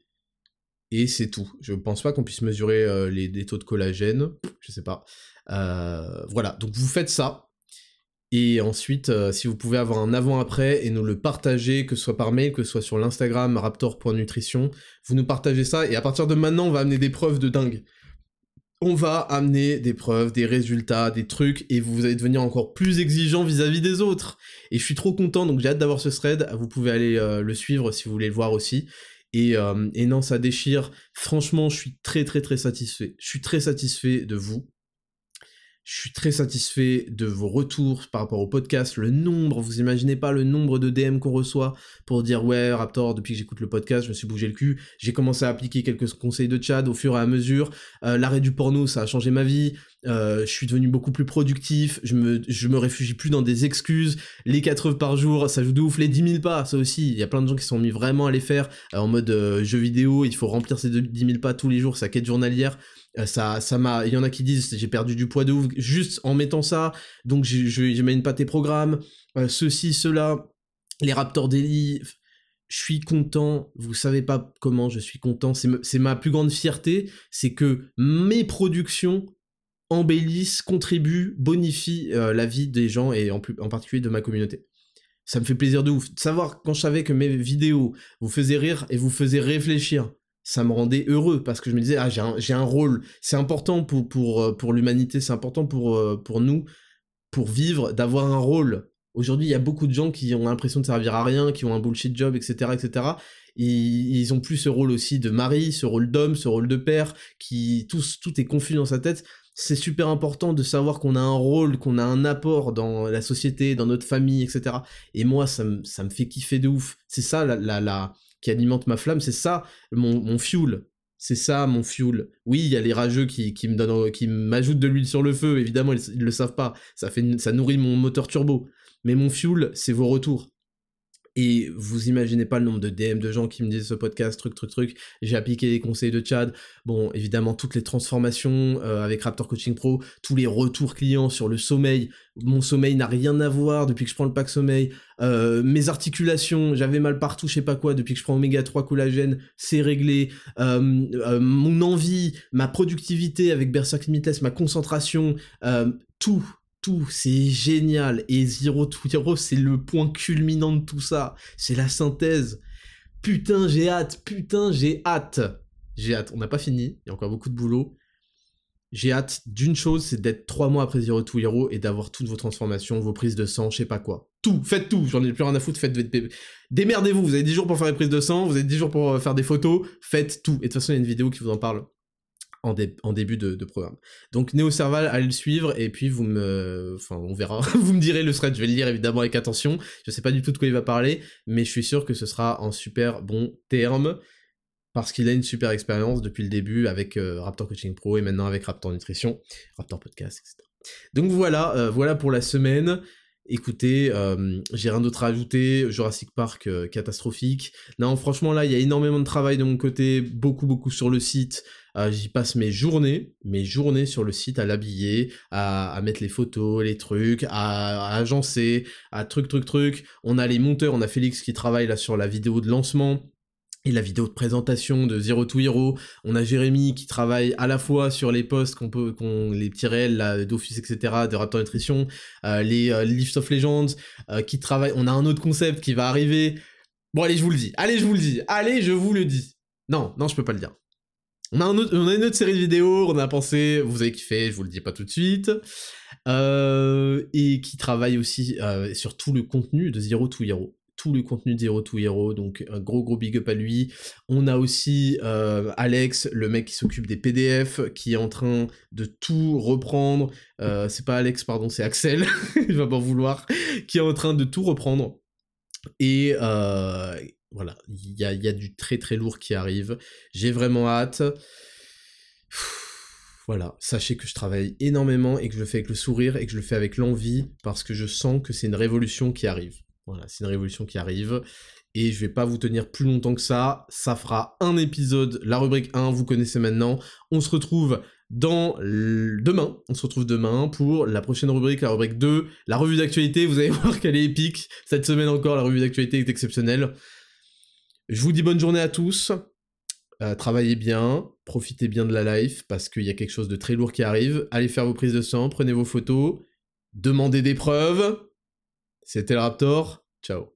Speaker 1: et c'est tout. Je pense pas qu'on puisse mesurer euh, les, taux de collagène, je sais pas. Euh, voilà, donc vous faites ça. Et ensuite, euh, si vous pouvez avoir un avant-après et nous le partager, que ce soit par mail, que ce soit sur l'Instagram raptor.nutrition, vous nous partagez ça, et à partir de maintenant, on va amener des preuves de dingue. On va amener des preuves, des résultats, des trucs, et vous allez devenir encore plus exigeant vis-à-vis des autres. Et je suis trop content, donc j'ai hâte d'avoir ce thread, vous pouvez aller le suivre si vous voulez le voir aussi. Euh, et, non, ça déchire. Franchement, je suis très très très satisfait. Je suis très satisfait de vous. Je suis très satisfait de vos retours par rapport au podcast, le nombre, vous imaginez pas le nombre de DM qu'on reçoit pour dire ouais Raptor, depuis que j'écoute le podcast, je me suis bougé le cul, j'ai commencé à appliquer quelques conseils de Chad au fur et à mesure, euh, l'arrêt du porno ça a changé ma vie, euh, je suis devenu beaucoup plus productif, je me, me réfugie plus dans des excuses, les 4 heures par jour, ça joue de ouf, les 10 000 pas, ça aussi, il y a plein de gens qui sont mis vraiment à les faire, en mode jeu vidéo, il faut remplir ces 10 000 pas tous les jours, sa quête journalière, Euh, ça, ça m'a. Il y en a qui disent j'ai perdu du poids de ouf juste en mettant ça. Donc j'imagine pas tes programmes. Euh, ceci, cela, les Raptors Daily. Je suis content. Vous savez pas comment je suis content. C'est ma plus grande fierté, c'est que mes productions embellissent, contribuent, bonifient euh, la vie des gens et en, plus, en particulier de ma communauté. Ça me fait plaisir de ouf. Savoir quand je savais que mes vidéos vous faisaient rire et vous faisaient réfléchir ça me rendait heureux parce que je me disais ah j'ai un, rôle c'est important pour pour euh, pour l'humanité c'est important pour euh, pour nous pour vivre d'avoir un rôle aujourd'hui il y a beaucoup de gens qui ont l'impression de servir à rien qui ont un bullshit job etc etc et ils ont plus ce rôle aussi de mari ce rôle d'homme ce rôle de père qui tout tout est confus dans sa tête c'est super important de savoir qu'on a un rôle, qu'on a un apport dans la société, dans notre famille, etc. Et moi, ça me, ça me fait kiffer de ouf. C'est ça la, qui alimente ma flamme, c'est ça mon, mon fuel. C'est ça mon fuel. Oui, il y a les rageux qui, qui me donnent, qui m'ajoutent de l'huile sur le feu, évidemment, ils, ils, le savent pas. Ça, fait, ça nourrit mon moteur turbo. Mais mon fuel, c'est vos retours. Et vous imaginez pas le nombre de DM de gens qui me disent ce podcast, truc, truc, truc. J'ai appliqué les conseils de Chad. Bon, évidemment, toutes les transformations euh, avec Raptor Coaching Pro, tous les retours clients sur le sommeil. Mon sommeil n'a rien à voir depuis que je prends le pack sommeil. Euh, mes articulations, j'avais mal partout, je sais pas quoi, depuis que je prends Oméga 3 collagène, c'est réglé. Euh, mon envie, ma productivité avec Berserk Limitless, ma concentration, tout, tout, c'est génial. Et Zero to Hero, c'est le point culminant de tout ça. C'est la synthèse. Putain, j'ai hâte. Putain, j'ai hâte. J'ai hâte. On n'a pas fini. Il y a encore beaucoup de boulot. J'ai hâte d'une chose, c'est d'être trois mois après Zero to Hero et d'avoir toutes vos transformations, vos prises de sang, je sais pas quoi. Tout, faites tout, j'en ai plus rien à foutre, faites... Démerdez-vous, vous avez 10 jours pour faire les prises de sang, vous avez 10 jours pour euh, faire des photos, faites tout. Et de toute façon, il y a une vidéo qui vous en parle en, début de, programme. Donc Néo Serval, allez le suivre et puis vous me, enfin on verra, <laughs> vous me direz le thread, je vais le lire évidemment avec attention. Je sais pas du tout de quoi il va parler, mais je suis sûr que ce sera en super bon terme parce qu'il a une super expérience depuis le début avec euh, Raptor Coaching Pro et maintenant avec Raptor Nutrition, Raptor Podcast, etc. Donc voilà, euh, voilà pour la semaine. Écoutez, euh, j'ai rien d'autre à ajouter. Jurassic Park catastrophique. Non, franchement là, il y a énormément de travail de mon côté, beaucoup beaucoup sur le site. Euh, j'y passe mes journées, mes journées sur le site à l'habiller, à, mettre les photos, les trucs, à, agencer, à truc, truc, truc. On a les monteurs, on a Félix qui travaille là sur la vidéo de lancement et la vidéo de présentation de Zero to Hero. On a Jérémy qui travaille à la fois sur les posts qu'on peut, qu'on, les petits réels d'Office, etc., de Raptor Nutrition, euh, les euh, of Legends, qui travaille. On a un autre concept qui va arriver. Bon, allez, je vous le dis. Allez, je vous le dis. Allez, je vous le dis. Non, non, je peux pas le dire. On a, une autre série de vidéos, on a pensé, vous avez kiffé, je vous le dis pas tout de suite, euh, et qui travaille aussi euh, sur tout le contenu de Zero to Hero, tout le contenu de Zero to Hero, donc un gros gros big up à lui. On a aussi euh, Alex, le mec qui s'occupe des PDF, qui est en train de tout reprendre, c'est pas Alex, pardon, c'est Axel, <laughs> il va pas vouloir, qui est en train de tout reprendre. Et, voilà, il y a, du très très lourd qui arrive. J'ai vraiment hâte. Voilà, sachez que je travaille énormément et que je le fais avec le sourire et que je le fais avec l'envie parce que je sens que c'est une révolution qui arrive. Voilà, c'est une révolution qui arrive et je vais pas vous tenir plus longtemps que ça. Ça fera un épisode, la rubrique 1, vous connaissez maintenant. On se retrouve dans demain. On se retrouve demain pour la prochaine rubrique, la rubrique 2, la revue d'actualité. Vous allez <laughs> voir qu'elle est épique. Cette semaine encore, la revue d'actualité est exceptionnelle. Je vous dis bonne journée à tous. Euh, travaillez bien, profitez bien de la life parce qu'il y a quelque chose de très lourd qui arrive. Allez faire vos prises de sang, prenez vos photos, demandez des preuves. C'était le Raptor. Ciao.